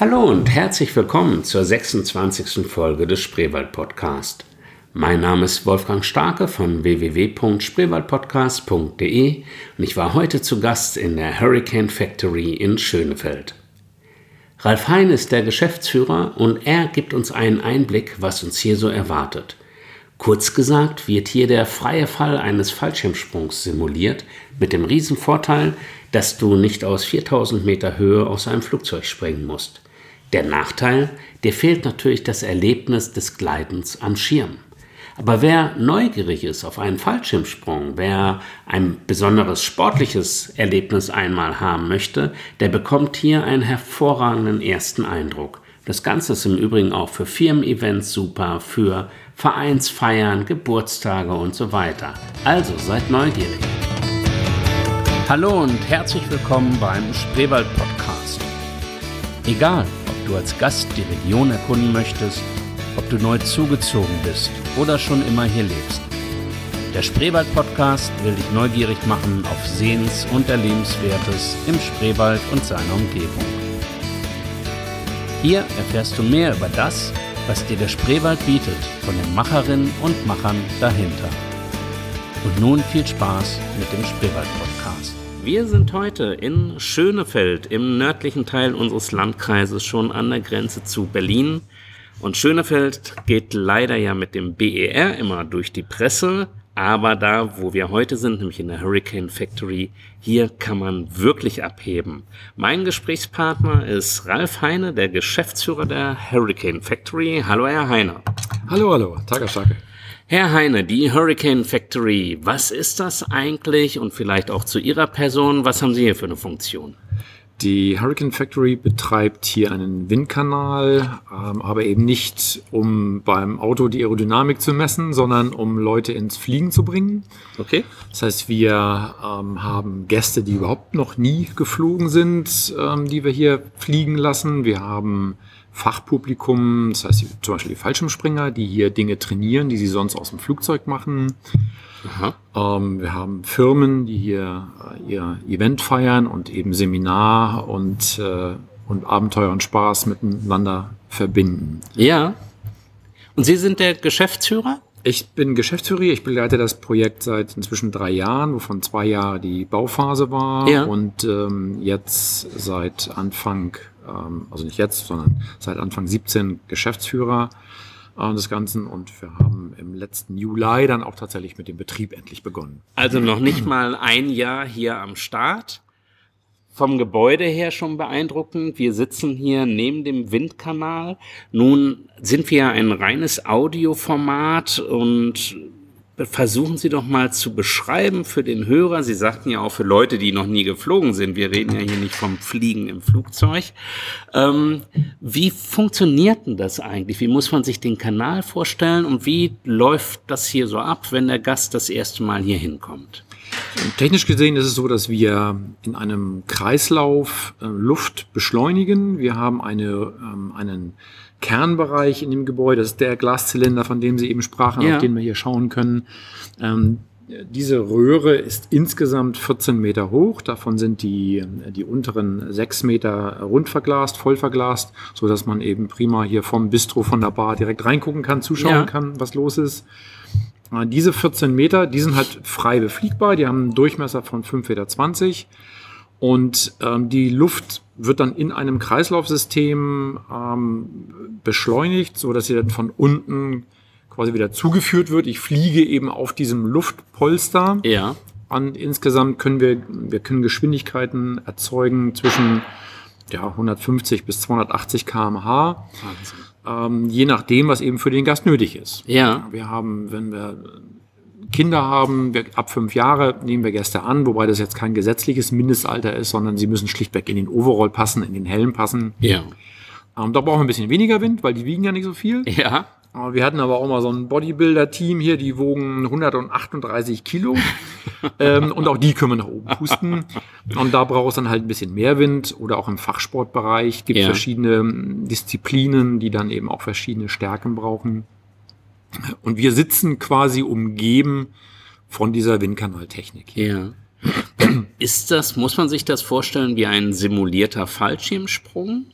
Hallo und herzlich willkommen zur 26. Folge des Spreewald Podcast. Mein Name ist Wolfgang Starke von www.spreewaldpodcast.de und ich war heute zu Gast in der Hurricane Factory in Schönefeld. Ralf Hein ist der Geschäftsführer und er gibt uns einen Einblick, was uns hier so erwartet. Kurz gesagt wird hier der freie Fall eines Fallschirmsprungs simuliert, mit dem Riesenvorteil, dass du nicht aus 4000 Meter Höhe aus einem Flugzeug springen musst. Der Nachteil, dir fehlt natürlich das Erlebnis des Gleitens am Schirm. Aber wer neugierig ist auf einen Fallschirmsprung, wer ein besonderes sportliches Erlebnis einmal haben möchte, der bekommt hier einen hervorragenden ersten Eindruck. Das Ganze ist im Übrigen auch für Firmen-Events super, für Vereinsfeiern, Geburtstage und so weiter. Also seid neugierig. Hallo und herzlich willkommen beim Spreewald Podcast. Egal, du als Gast die Region erkunden möchtest, ob du neu zugezogen bist oder schon immer hier lebst. Der Spreewald Podcast will dich neugierig machen auf Sehens- und Erlebenswertes im Spreewald und seiner Umgebung. Hier erfährst du mehr über das, was dir der Spreewald bietet, von den Macherinnen und Machern dahinter. Und nun viel Spaß mit dem Spreewald Podcast. Wir sind heute in Schönefeld im nördlichen Teil unseres Landkreises schon an der Grenze zu Berlin. Und Schönefeld geht leider ja mit dem BER immer durch die Presse. Aber da, wo wir heute sind, nämlich in der Hurricane Factory, hier kann man wirklich abheben. Mein Gesprächspartner ist Ralf Heine, der Geschäftsführer der Hurricane Factory. Hallo, Herr Heine. Hallo, hallo, Tag, Herr Heine, die Hurricane Factory, was ist das eigentlich und vielleicht auch zu Ihrer Person, was haben Sie hier für eine Funktion? Die Hurricane Factory betreibt hier einen Windkanal, ähm, aber eben nicht, um beim Auto die Aerodynamik zu messen, sondern um Leute ins Fliegen zu bringen. Okay. Das heißt, wir ähm, haben Gäste, die überhaupt noch nie geflogen sind, ähm, die wir hier fliegen lassen. Wir haben Fachpublikum, das heißt zum Beispiel die Fallschirmspringer, die hier Dinge trainieren, die sie sonst aus dem Flugzeug machen. Ähm, wir haben Firmen, die hier äh, ihr Event feiern und eben Seminar und, äh, und Abenteuer und Spaß miteinander verbinden. Ja. Und Sie sind der Geschäftsführer? Ich bin Geschäftsführer, ich begleite das Projekt seit inzwischen drei Jahren, wovon zwei Jahre die Bauphase war Ja. und ähm, jetzt seit Anfang, also nicht jetzt, sondern seit Anfang 17 Geschäftsführer äh, des Ganzen und wir haben im letzten Juli dann auch tatsächlich mit dem Betrieb endlich begonnen. Also noch nicht mal ein Jahr hier am Start. Vom Gebäude her schon beeindruckend. Wir sitzen hier neben dem Windkanal. Nun sind wir ein reines Audioformat und versuchen Sie doch mal zu beschreiben für den Hörer. Sie sagten ja auch für Leute, die noch nie geflogen sind. Wir reden ja hier nicht vom Fliegen im Flugzeug. Ähm, wie funktioniert denn das eigentlich? Wie muss man sich den Kanal vorstellen und wie läuft das hier so ab, wenn der Gast das erste Mal hier hinkommt? Technisch gesehen ist es so, dass wir in einem Kreislauf äh, Luft beschleunigen. Wir haben eine, ähm, einen Kernbereich in dem Gebäude, das ist der Glaszylinder, von dem Sie eben sprachen, Ja. auf den wir hier schauen können. Ähm, diese Röhre ist insgesamt 14 Meter hoch. Davon sind die, die unteren 6 Meter rund verglast, voll verglast, so dass man eben prima hier vom Bistro, von der Bar direkt reingucken kann, zuschauen Ja. kann, was los ist. Äh, Diese 14 Meter, die sind halt frei befliegbar, die haben einen Durchmesser von 5,20 Meter und ähm, die Luft wird dann in einem Kreislaufsystem ähm, beschleunigt, so dass sie dann von unten quasi wieder zugeführt wird. Ich fliege eben auf diesem Luftpolster. Ja. Und insgesamt können wir, wir können Geschwindigkeiten erzeugen zwischen ja, 150 bis 280 km/h, ähm, je nachdem, was eben für den Gast nötig ist. Ja. Wir haben, wenn wir Kinder haben, wir, ab fünf Jahre nehmen wir Gäste an, wobei das jetzt kein gesetzliches Mindestalter ist, sondern sie müssen schlichtweg in den Overall passen, in den Helm passen. Ja. Ähm, da brauchen wir ein bisschen weniger Wind, weil die wiegen ja nicht so viel. Ja. Wir hatten aber auch mal so ein Bodybuilder-Team hier, die wogen 138 Kilo. ähm, und auch die können wir nach oben pusten. Und da braucht es dann halt ein bisschen mehr Wind. Oder auch im Fachsportbereich gibt es Ja. verschiedene ähm, Disziplinen, die dann eben auch verschiedene Stärken brauchen. Und wir sitzen quasi umgeben von dieser Windkanaltechnik. Ja. Ist das, muss man sich das vorstellen wie ein simulierter Fallschirmsprung?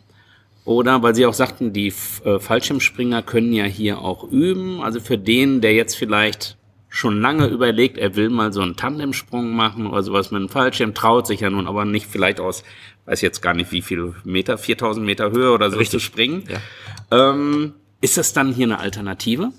Oder weil Sie auch sagten, die äh, Fallschirmspringer können ja hier auch üben. Also für den, der jetzt vielleicht schon lange überlegt, er will mal so einen Tandemsprung machen oder sowas mit einem Fallschirm, traut sich ja nun aber nicht vielleicht aus, weiß jetzt gar nicht wie viel Meter, 4000 Meter Höhe oder so Richtig. zu springen. Ja. Ähm, ist das dann hier eine Alternative?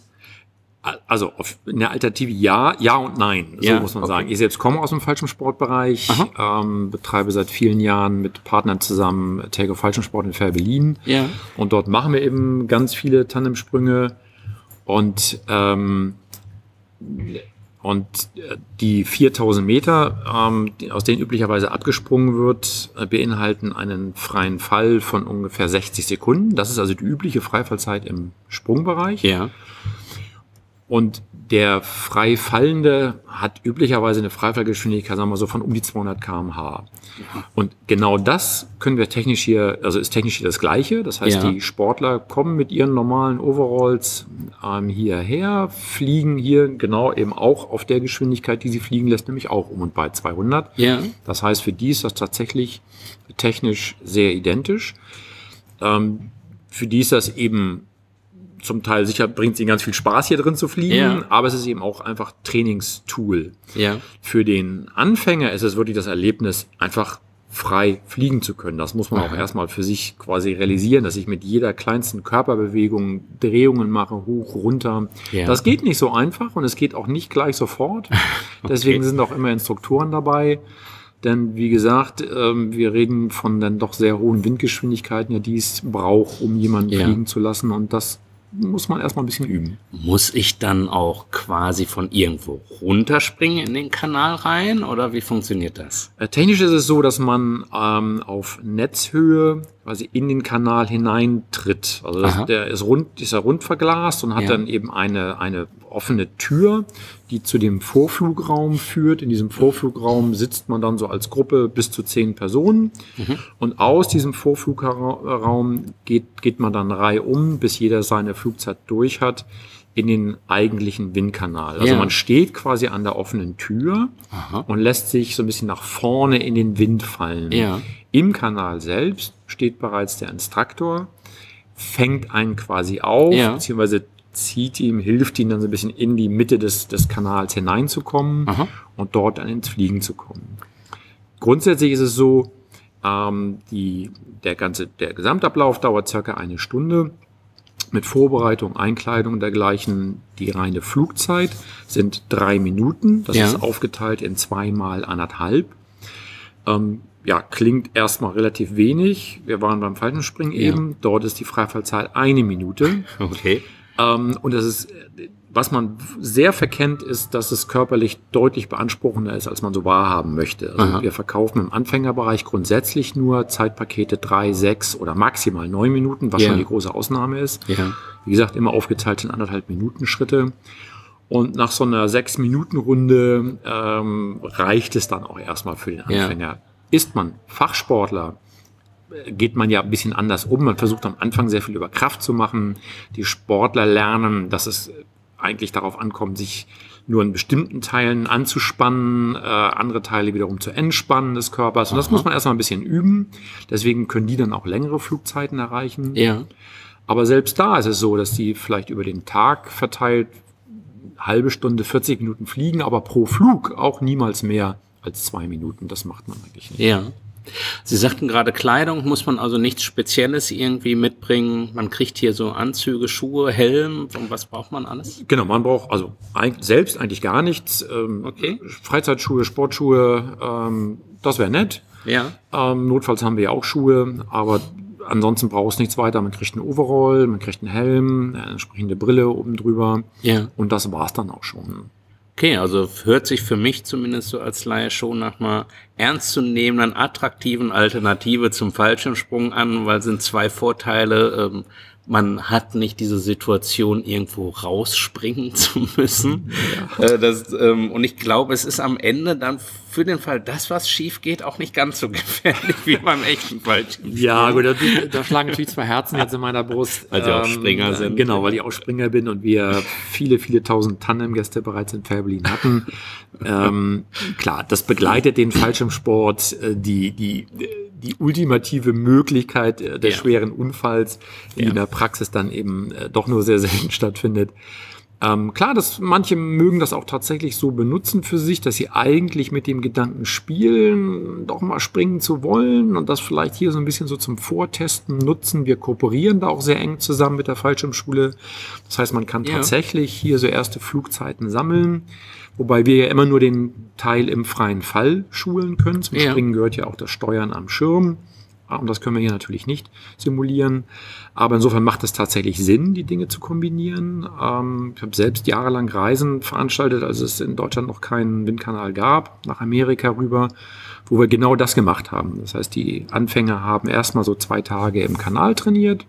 Also eine Alternative ja, ja und nein, so ja, muss man okay. sagen. Ich selbst komme aus dem Fallschirmsportbereich, ähm, betreibe seit vielen Jahren mit Partnern zusammen Takeoff Fallschirmsport in Fair-Berlin. Ja. Und dort machen wir eben ganz viele Tandemsprünge. Und ähm, und äh, die 4000 Meter, ähm, aus denen üblicherweise abgesprungen wird, äh, beinhalten einen freien Fall von ungefähr 60 Sekunden. Das ist also die übliche Freifallzeit im Sprungbereich. Ja. Und der frei fallende hat üblicherweise eine Freifallgeschwindigkeit, sagen wir so, von um die 200 kmh. Und genau das können wir technisch hier, also ist technisch hier das Gleiche. Das heißt, ja. die Sportler kommen mit ihren normalen Overalls ähm, hierher, fliegen hier genau eben auch auf der Geschwindigkeit, die sie fliegen lässt, nämlich auch um und bei 200. Ja. Das heißt, für die ist das tatsächlich technisch sehr identisch. Ähm, für die ist das eben zum Teil sicher bringt es ihnen ganz viel Spaß, hier drin zu fliegen, ja. aber es ist eben auch einfach Trainingstool. Ja. Für den Anfänger ist es wirklich das Erlebnis, einfach frei fliegen zu können. Das muss man Aha. auch erstmal für sich quasi realisieren, dass ich mit jeder kleinsten Körperbewegung Drehungen mache, hoch, runter. Ja. Das geht nicht so einfach und es geht auch nicht gleich sofort. okay. Deswegen sind auch immer Instruktoren dabei. Denn wie gesagt, ähm, wir reden von dann doch sehr hohen Windgeschwindigkeiten, ja, die es braucht, um jemanden ja. fliegen zu lassen. Und das muss man erstmal ein bisschen üben. Muss ich dann auch quasi von irgendwo runterspringen in den Kanal rein oder wie funktioniert das? Äh, technisch ist es so, dass man ähm, auf Netzhöhe quasi in den Kanal hineintritt. Also das, der ist rund, ist ja rund verglast und hat ja. dann eben eine, eine offene Tür, die zu dem Vorflugraum führt. In diesem Vorflugraum sitzt man dann so als Gruppe bis zu zehn Personen. Mhm. Und aus diesem Vorflugraum geht, geht man dann reihum, bis jeder seine Flugzeit durch hat in den eigentlichen Windkanal. Also ja. man steht quasi an der offenen Tür Aha. und lässt sich so ein bisschen nach vorne in den Wind fallen. Ja. Im Kanal selbst steht bereits der Instruktor, fängt einen quasi auf, ja. beziehungsweise zieht ihm, hilft ihm dann so ein bisschen in die Mitte des, des Kanals hineinzukommen Aha. und dort dann ins Fliegen zu kommen. Grundsätzlich ist es so, ähm, die, der ganze, der Gesamtablauf dauert circa eine Stunde mit Vorbereitung, Einkleidung und dergleichen. Die reine Flugzeit sind drei Minuten. Das ja. ist aufgeteilt in zweimal anderthalb. Ähm, ja, klingt erstmal relativ wenig. Wir waren beim Fallschirmspringen ja. eben. Dort ist die Freifallzeit eine Minute. Okay. Ähm, und das ist, was man sehr verkennt, ist, dass es körperlich deutlich beanspruchender ist, als man so wahrhaben möchte. Also wir verkaufen im Anfängerbereich grundsätzlich nur Zeitpakete drei, sechs oder maximal neun Minuten, was yeah. schon die große Ausnahme ist. Yeah. Wie gesagt, immer aufgeteilt in anderthalb Minuten Schritte. Und nach so einer sechs Minuten Runde ähm, reicht es dann auch erstmal für den Anfänger. Yeah. Ist man Fachsportler, geht man ja ein bisschen anders um. Man versucht am Anfang sehr viel über Kraft zu machen. Die Sportler lernen, dass es eigentlich darauf ankommt, sich nur in bestimmten Teilen anzuspannen, äh, andere Teile wiederum zu entspannen des Körpers. Und das muss man erstmal ein bisschen üben. Deswegen können die dann auch längere Flugzeiten erreichen. Ja. Aber selbst da ist es so, dass die vielleicht über den Tag verteilt halbe Stunde, 40 Minuten fliegen, aber pro Flug auch niemals mehr als zwei Minuten. Das macht man eigentlich nicht. Ja. Sie sagten gerade, Kleidung muss man also nichts Spezielles irgendwie mitbringen. Man kriegt hier so Anzüge, Schuhe, Helm. Und was braucht man alles? Genau, man braucht also selbst eigentlich gar nichts. Ähm, okay. Freizeitschuhe, Sportschuhe, ähm, das wäre nett. Ja. Ähm, notfalls haben wir ja auch Schuhe, aber ansonsten brauchst du nichts weiter. Man kriegt einen Overall, man kriegt einen Helm, eine entsprechende Brille oben drüber. Ja. Und das war's dann auch schon. Okay, also hört sich für mich zumindest so als Laie schon nach einer ernstzunehmenden, attraktiven Alternative zum Fallschirmsprung an, weil sind zwei Vorteile. Ähm, man hat nicht diese Situation, irgendwo rausspringen zu müssen. Ja. Äh, das, ähm, und ich glaube, es ist am Ende dann für den Fall, das was schief geht, auch nicht ganz so gefährlich wie beim echten Fallschirmspringen. Ja, gut, da, da, schlagen natürlich zwei Herzen jetzt in meiner Brust. Weil sie auch ähm, Springer sind. Genau, weil ich auch Springer bin und wir viele, viele tausend Tandemgäste bereits in Fairbelin hatten. ähm, klar, das begleitet den Fallschirm Fallschirmsport äh, die, die, die ultimative Möglichkeit äh, des Ja. schweren Unfalls, die Ja. in der Praxis dann eben äh, doch nur sehr selten stattfindet. Ähm, klar, dass manche mögen das auch tatsächlich so benutzen für sich, dass sie eigentlich mit dem Gedanken spielen, doch mal springen zu wollen und das vielleicht hier so ein bisschen so zum Vortesten nutzen. Wir kooperieren da auch sehr eng zusammen mit der Fallschirmschule. Das heißt, man kann Ja. tatsächlich hier so erste Flugzeiten sammeln, wobei wir ja immer nur den Teil im freien Fall schulen können. Zum Ja. Springen gehört ja auch das Steuern am Schirm. Ah, Und das können wir hier natürlich nicht simulieren. Aber insofern macht es tatsächlich Sinn, die Dinge zu kombinieren. Ähm, ich habe selbst jahrelang Reisen veranstaltet, als es in Deutschland noch keinen Windkanal gab, nach Amerika rüber, wo wir genau das gemacht haben. Das heißt, die Anfänger haben erstmal so zwei Tage im Kanal trainiert.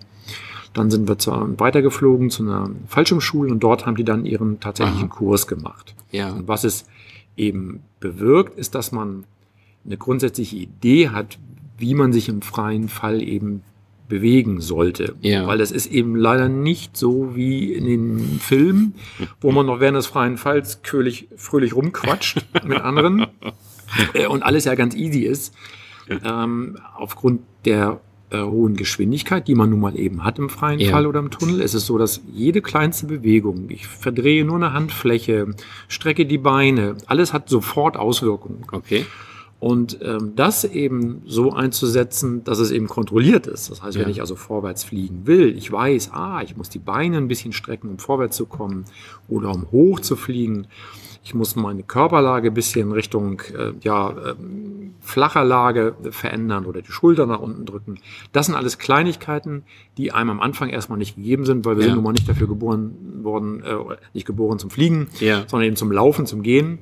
Dann sind wir zu, weitergeflogen zu einer Fallschirmschule und dort haben die dann ihren tatsächlichen Aha. Kurs gemacht. Ja. Und was es eben bewirkt, ist, dass man eine grundsätzliche Idee hat, wie man sich im freien Fall eben bewegen sollte. Ja. Weil das ist eben leider nicht so wie in den Filmen, wo man noch während des freien Falls fröhlich, fröhlich rumquatscht mit anderen äh, und alles ja ganz easy ist. Ähm, aufgrund der äh, hohen Geschwindigkeit, die man nun mal eben hat im freien Ja. Fall oder im Tunnel, ist es so, dass jede kleinste Bewegung, ich verdrehe nur eine Handfläche, strecke die Beine, alles hat sofort Auswirkungen. Okay. Und ähm, das eben so einzusetzen, dass es eben kontrolliert ist. Das heißt, Ja. wenn ich also vorwärts fliegen will, ich weiß, ah, ich muss die Beine ein bisschen strecken, um vorwärts zu kommen oder um hoch zu fliegen. Ich muss meine Körperlage ein bisschen Richtung äh, ja, ähm, flacher Lage verändern oder die Schulter nach unten drücken. Das sind alles Kleinigkeiten, die einem am Anfang erstmal nicht gegeben sind, weil wir Ja. sind nun mal nicht dafür geboren worden, äh, nicht geboren zum Fliegen, Ja. sondern eben zum Laufen, zum Gehen.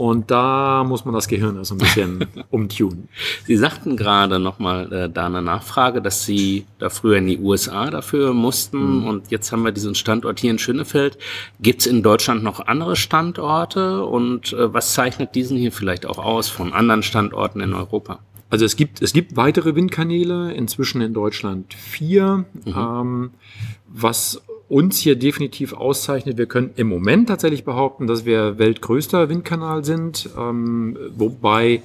Und da muss man das Gehirn also ein bisschen umtunen. Sie sagten gerade nochmal äh, da eine Nachfrage, dass Sie da früher in die USA dafür mussten und jetzt haben wir diesen Standort hier in Schönefeld. Gibt es in Deutschland noch andere Standorte und äh, was zeichnet diesen hier vielleicht auch aus von anderen Standorten in Europa? Also es gibt, es gibt weitere Windkanäle, inzwischen in Deutschland vier. Ähm, was uns hier definitiv auszeichnet, wir können im Moment tatsächlich behaupten, dass wir weltgrößter Windkanal sind, ähm, wobei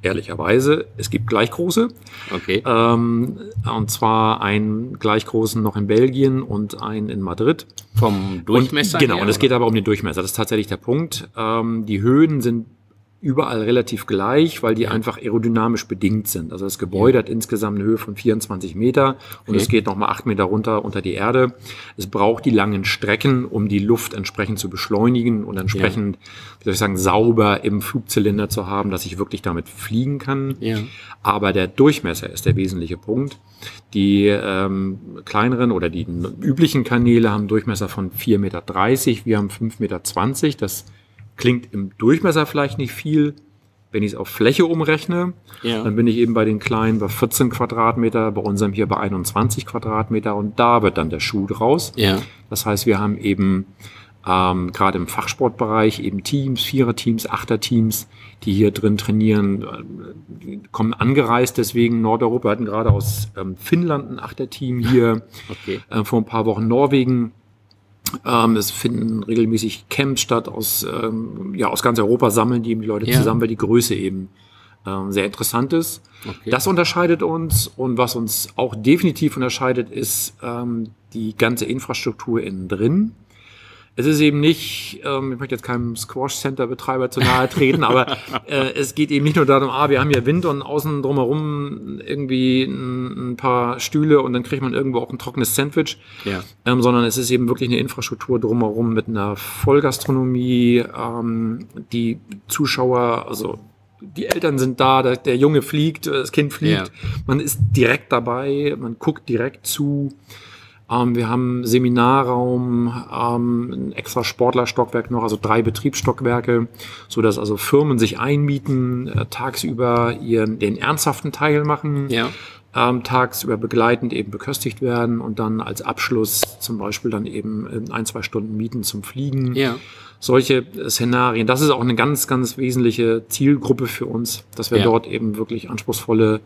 ehrlicherweise, es gibt gleich große. Okay. Ähm, und zwar einen gleich großen noch in Belgien und einen in Madrid. Vom Durchmesser? Und, genau, her, und es geht aber um den Durchmesser. Das ist tatsächlich der Punkt. Ähm, die Höhen sind überall relativ gleich, weil die einfach aerodynamisch bedingt sind. Also das Gebäude hat insgesamt eine Höhe von 24 Meter und Okay. es geht nochmal 8 Meter runter unter die Erde. Es braucht die langen Strecken, um die Luft entsprechend zu beschleunigen und entsprechend, wie soll ich sagen, sauber im Flugzylinder zu haben, dass ich wirklich damit fliegen kann. Ja. Aber der Durchmesser ist der wesentliche Punkt. Die ähm, kleineren oder die üblichen Kanäle haben Durchmesser von 4,30 Meter. Wir haben 5,20 Meter. Das klingt im Durchmesser vielleicht nicht viel. Wenn ich es auf Fläche umrechne, Ja. dann bin ich eben bei den kleinen bei 14 Quadratmeter, bei unserem hier bei 21 Quadratmeter und da wird dann der Schuh draus. Ja. Das heißt, wir haben eben ähm, gerade im Fachsportbereich eben Teams, Viererteams, Achterteams, die hier drin trainieren, äh, kommen angereist, deswegen Nordeuropa Wir hatten gerade aus ähm, Finnland ein Achterteam hier, Okay. äh, vor ein paar Wochen Norwegen. Ähm, es finden regelmäßig Camps statt aus, ähm, ja, aus ganz Europa sammeln die eben die Leute Ja. zusammen, weil die Größe eben ähm, sehr interessant ist. Okay. Das unterscheidet uns und was uns auch definitiv unterscheidet, ist ähm, die ganze Infrastruktur innen drin. Es ist eben nicht, ähm, ich möchte jetzt keinem Squash-Center-Betreiber zu nahe treten, aber äh, es geht eben nicht nur darum, ah, wir haben hier Wind und außen drumherum irgendwie ein, ein paar Stühle und dann kriegt man irgendwo auch ein trockenes Sandwich, Ja. ähm, sondern es ist eben wirklich eine Infrastruktur drumherum mit einer Vollgastronomie, ähm, die Zuschauer, also die Eltern sind da, der, der Junge fliegt, das Kind fliegt, Ja. man ist direkt dabei, man guckt direkt zu. Ähm, wir haben Seminarraum, ähm, ein extra Sportlerstockwerk noch, also drei Betriebsstockwerke, so dass also Firmen sich einmieten, äh, tagsüber ihren den ernsthaften Teil machen Ja. ähm, tagsüber begleitend eben beköstigt werden und dann als Abschluss zum Beispiel dann eben in ein, zwei Stunden mieten zum Fliegen. Ja. Solche äh, Szenarien, das ist auch eine ganz, ganz wesentliche Zielgruppe für uns, dass wir Ja. dort eben wirklich anspruchsvolle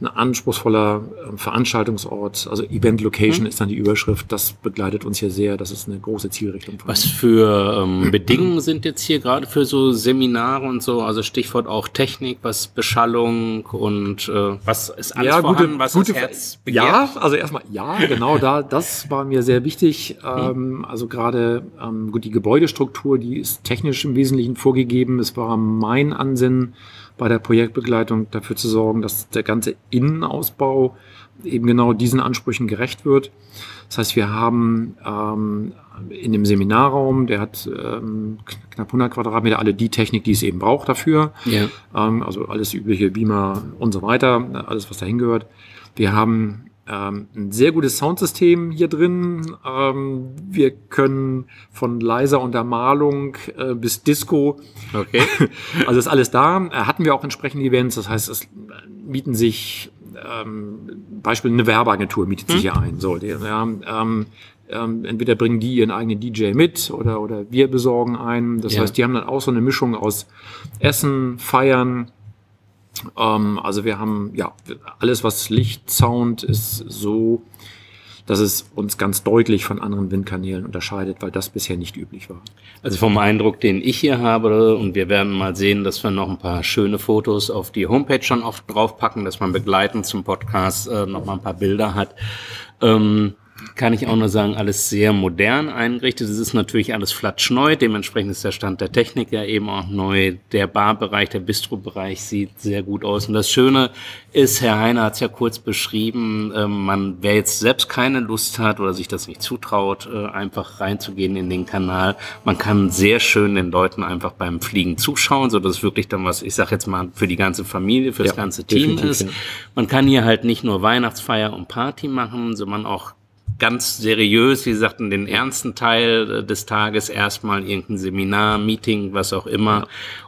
ein anspruchsvoller äh, Veranstaltungsort, also Event Location mhm. ist dann die Überschrift. Das begleitet uns hier sehr. Das ist eine große Zielrichtung. Was für ähm, Bedingungen sind jetzt hier gerade für so Seminare und so? Also Stichwort auch Technik, was Beschallung und äh, was ist alles ja, vorhanden, gute, was gute, das Herz begehrt? Ja, also erstmal ja, genau da. Das war mir sehr wichtig. Ähm, also gerade ähm, gut die Gebäudestruktur, die ist technisch im Wesentlichen vorgegeben. Es war mein Ansinnen bei der Projektbegleitung dafür zu sorgen, dass der ganze Innenausbau eben genau diesen Ansprüchen gerecht wird. Das heißt, wir haben ähm, in dem Seminarraum, der hat ähm, knapp 100 Quadratmeter, alle die Technik, die es eben braucht dafür. Ja. Ähm, also alles übliche Beamer und so weiter, alles, was dahin gehört. Wir haben ähm, ein sehr gutes Soundsystem hier drin. Ähm, wir können von leiser Untermalung äh, bis Disco. Okay. also ist alles da. Äh, hatten wir auch entsprechende Events. Das heißt, es mieten sich ähm, Beispiel eine Werbeagentur mietet sich hm. hier ein. So, die, ja, ähm, ähm, entweder bringen die ihren eigenen DJ mit oder, oder wir besorgen einen. Das ja. heißt, die haben dann auch so eine Mischung aus Essen, Feiern, ähm, also wir haben ja alles, was Licht, Sound ist so, dass es uns ganz deutlich von anderen Windkanälen unterscheidet, weil das bisher nicht üblich war. Also vom Eindruck, den ich hier habe, und wir werden mal sehen, dass wir noch ein paar schöne Fotos auf die Homepage schon oft draufpacken, dass man begleitend zum Podcast äh, noch mal ein paar Bilder hat. Ähm, kann ich auch nur sagen, alles sehr modern eingerichtet. Es ist natürlich alles flatschneu, dementsprechend ist der Stand der Technik ja eben auch neu. Der Barbereich, der Bistro-Bereich sieht sehr gut aus. Und das Schöne ist, Herr Heiner hat es ja kurz beschrieben, äh, man, wer jetzt selbst keine Lust hat oder sich das nicht zutraut, äh, einfach reinzugehen in den Kanal, man kann sehr schön den Leuten einfach beim Fliegen zuschauen, so dass wirklich dann was, ich sag jetzt mal, für die ganze Familie, für das ja, ganze Team ist. Man kann hier halt nicht nur Weihnachtsfeier und Party machen, sondern auch ganz seriös, wie gesagt, in den ernsten Teil äh, des Tages erstmal irgendein Seminar, Meeting, was auch immer, ja.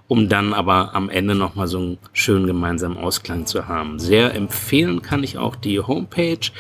um dann aber am Ende nochmal so einen schönen gemeinsamen Ausklang zu haben. Sehr empfehlen kann ich auch die Homepage.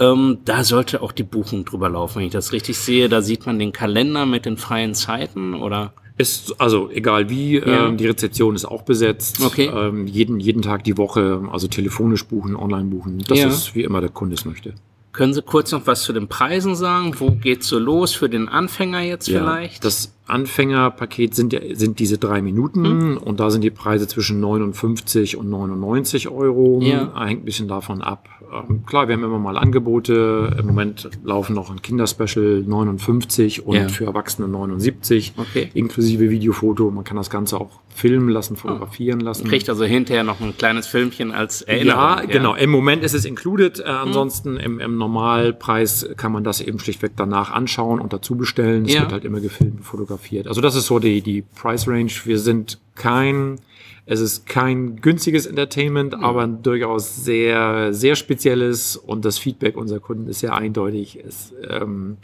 Ähm, da sollte auch die Buchung drüber laufen, wenn ich das richtig sehe. Da sieht man den Kalender mit den freien Zeiten oder? Ist also egal wie, ja. ähm, die Rezeption ist auch besetzt. Okay. Ähm, jeden, jeden Tag die Woche, also telefonisch buchen, online buchen. Das ja. ist wie immer der Kunde es möchte. Können Sie kurz noch was zu den Preisen sagen? Wo geht's so los für den Anfänger jetzt ja, vielleicht? Das Anfängerpaket sind, sind diese drei Minuten hm. und da sind die Preise zwischen 59 und 99 Euro. Ja. Hängt ein bisschen davon ab. Ähm, klar, wir haben immer mal Angebote. Im Moment laufen noch ein Kinderspecial 59 und ja. für Erwachsene 79, okay. inklusive Videofoto. Man kann das Ganze auch filmen lassen, fotografieren oh. lassen. Kriegt also hinterher noch ein kleines Filmchen als Erinnerung. Ja, ja. genau. Im Moment ist es included. Äh, hm. ansonsten im, im Normalpreis kann man das eben schlichtweg danach anschauen und dazu bestellen. Es wird halt immer gefilmt, fotografiert fotografiert. Also das ist so die, die Price Range. Wir sind kein, es ist kein günstiges Entertainment, mhm. aber durchaus sehr, sehr spezielles und das Feedback unserer Kunden ist sehr eindeutig. Es, ähm,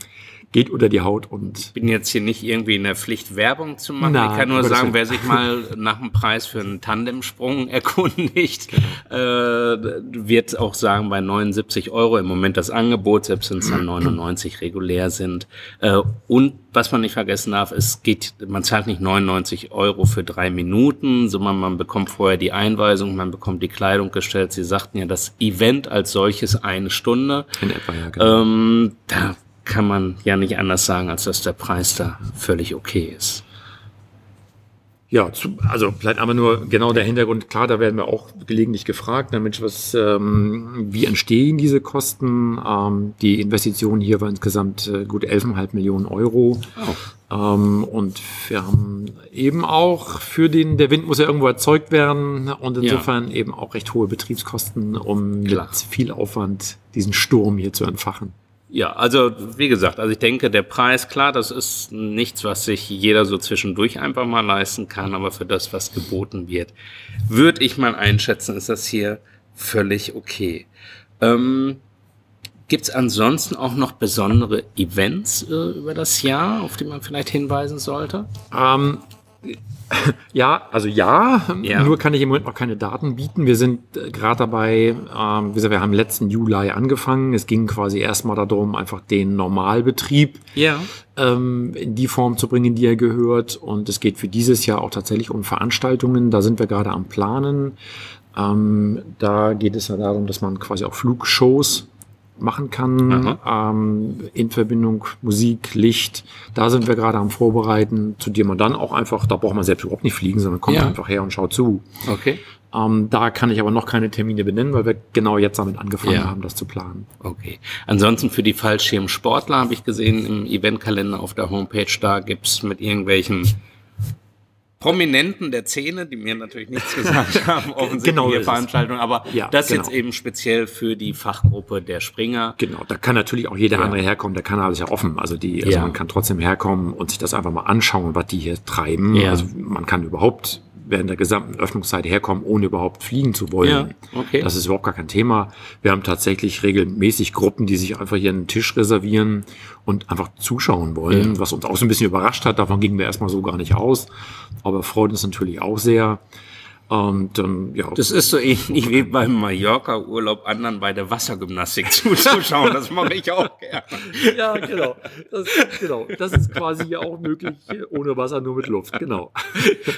geht unter die Haut und. Ich bin jetzt hier nicht irgendwie in der Pflicht, Werbung zu machen. Nein, ich kann nur sagen, wer sich mal nach dem Preis für einen Tandemsprung erkundigt, genau. äh, wird auch sagen, bei 79 Euro im Moment das Angebot, selbst wenn es dann 99 regulär sind. Äh, und was man nicht vergessen darf, es geht, man zahlt nicht 99 Euro für drei Minuten, sondern man bekommt vorher die Einweisung, man bekommt die Kleidung gestellt. Sie sagten ja, das Event als solches eine Stunde. In etwa, ja, genau. Ähm, da kann man ja nicht anders sagen, als dass der Preis da völlig okay ist. Ja, zu, also vielleicht aber nur genau der Hintergrund. Klar, da werden wir auch gelegentlich gefragt, na Mensch, was, ähm, wie entstehen diese Kosten? Ähm, die Investition hier war insgesamt äh, gut 11,5 Millionen Euro. Oh. Ähm, und wir haben eben auch für den, der Wind muss ja irgendwo erzeugt werden und insofern ja. eben auch recht hohe Betriebskosten, um Klar. mit viel Aufwand diesen Sturm hier zu entfachen. Ja, also wie gesagt, also ich denke, der Preis, klar, das ist nichts, was sich jeder so zwischendurch einfach mal leisten kann, aber für das, was geboten wird, würde ich mal einschätzen, ist das hier völlig okay. Ähm, Gibt es ansonsten auch noch besondere Events äh, über das Jahr, auf die man vielleicht hinweisen sollte? Ähm, ja, also ja, ja, nur kann ich im Moment noch keine Daten bieten. Wir sind äh, gerade dabei, ähm, wie gesagt, wir haben letzten Juli angefangen. Es ging quasi erstmal darum, einfach den Normalbetrieb ja. ähm, in die Form zu bringen, die er gehört. Und es geht für dieses Jahr auch tatsächlich um Veranstaltungen. Da sind wir gerade am Planen. Ähm, da geht es ja darum, dass man quasi auch Flugshows machen kann, ähm, in Verbindung Musik, Licht. Da sind wir gerade am Vorbereiten, zu dem man dann auch einfach, da braucht man selbst überhaupt nicht fliegen, sondern kommt Ja. einfach her und schaut zu. Okay. Ähm, da kann ich aber noch keine Termine benennen, weil wir genau jetzt damit angefangen Ja. haben, das zu planen. Okay. Ansonsten für die Fallschirmsportler habe ich gesehen im Eventkalender auf der Homepage, da gibt's mit irgendwelchen Prominenten der Szene, die mir natürlich nichts gesagt haben, offensichtlich Genau hier. Veranstaltungen, aber Ja, das genau. jetzt eben speziell für die Fachgruppe der Springer. Genau, da kann natürlich auch jeder Ja. andere herkommen, der Kanal ist ja offen. Also die, also Ja. man kann trotzdem herkommen und sich das einfach mal anschauen, was die hier treiben. Also man kann überhaupt während der gesamten Öffnungszeit herkommen, ohne überhaupt fliegen zu wollen. Ja, okay. Das ist überhaupt gar kein Thema. Wir haben tatsächlich regelmäßig Gruppen, die sich einfach hier einen Tisch reservieren und einfach zuschauen wollen, was uns auch so ein bisschen überrascht hat. Davon gingen wir erstmal so gar nicht aus. Aber freut uns natürlich auch sehr. Und ähm, ja, Das ist so ähnlich wie beim Mallorca-Urlaub anderen bei der Wassergymnastik zuzuschauen. Das mache ich auch gerne. ja, genau. Das, genau. Das ist quasi hier auch möglich, ohne Wasser, nur mit Luft. Genau.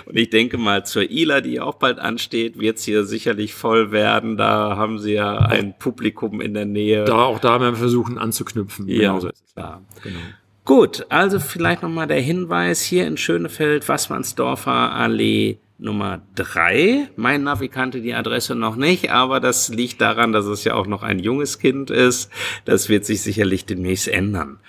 Und ich denke mal, zur ILA, die auch bald ansteht, wird es hier sicherlich voll werden. Da haben sie ja ein Publikum in der Nähe. Da auch da werden wir versuchen anzuknüpfen. Ja, Genauso ist es. klar. Genau. Gut, also vielleicht nochmal der Hinweis hier in Schönefeld, Wassmannsdorfer Allee Nummer 3. Mein Navi kannte die Adresse noch nicht, aber das liegt daran, dass es ja auch noch ein junges Kind ist. Das wird sich sicherlich demnächst ändern.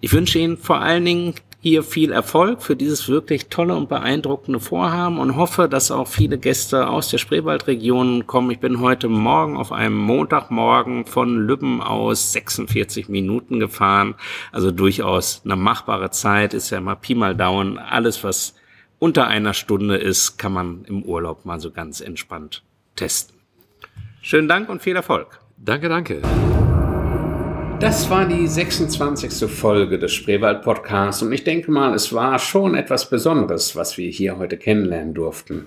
Ich wünsche Ihnen vor allen Dingen hier viel Erfolg für dieses wirklich tolle und beeindruckende Vorhaben und hoffe, dass auch viele Gäste aus der Spreewaldregion kommen. Ich bin heute Morgen auf einem Montagmorgen von Lübben aus 46 Minuten gefahren. Also durchaus eine machbare Zeit, ist ja mal Pi mal Daumen. Alles, was unter einer Stunde ist, kann man im Urlaub mal so ganz entspannt testen. Schönen Dank und viel Erfolg. Danke, danke. Das war die 26. Folge des Spreewald Podcasts und ich denke mal, es war schon etwas Besonderes, was wir hier heute kennenlernen durften.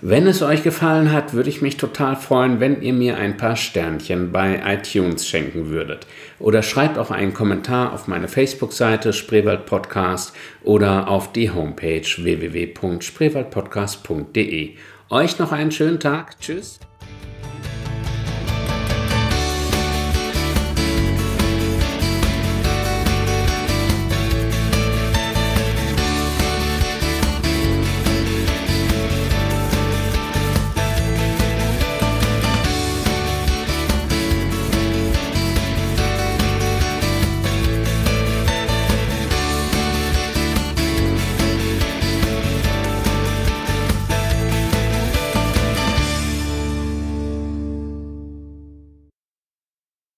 Wenn es euch gefallen hat, würde ich mich total freuen, wenn ihr mir ein paar Sternchen bei iTunes schenken würdet. Oder schreibt auch einen Kommentar auf meine Facebook-Seite Spreewald Podcast oder auf die Homepage www.spreewaldpodcast.de. Euch noch einen schönen Tag. Tschüss.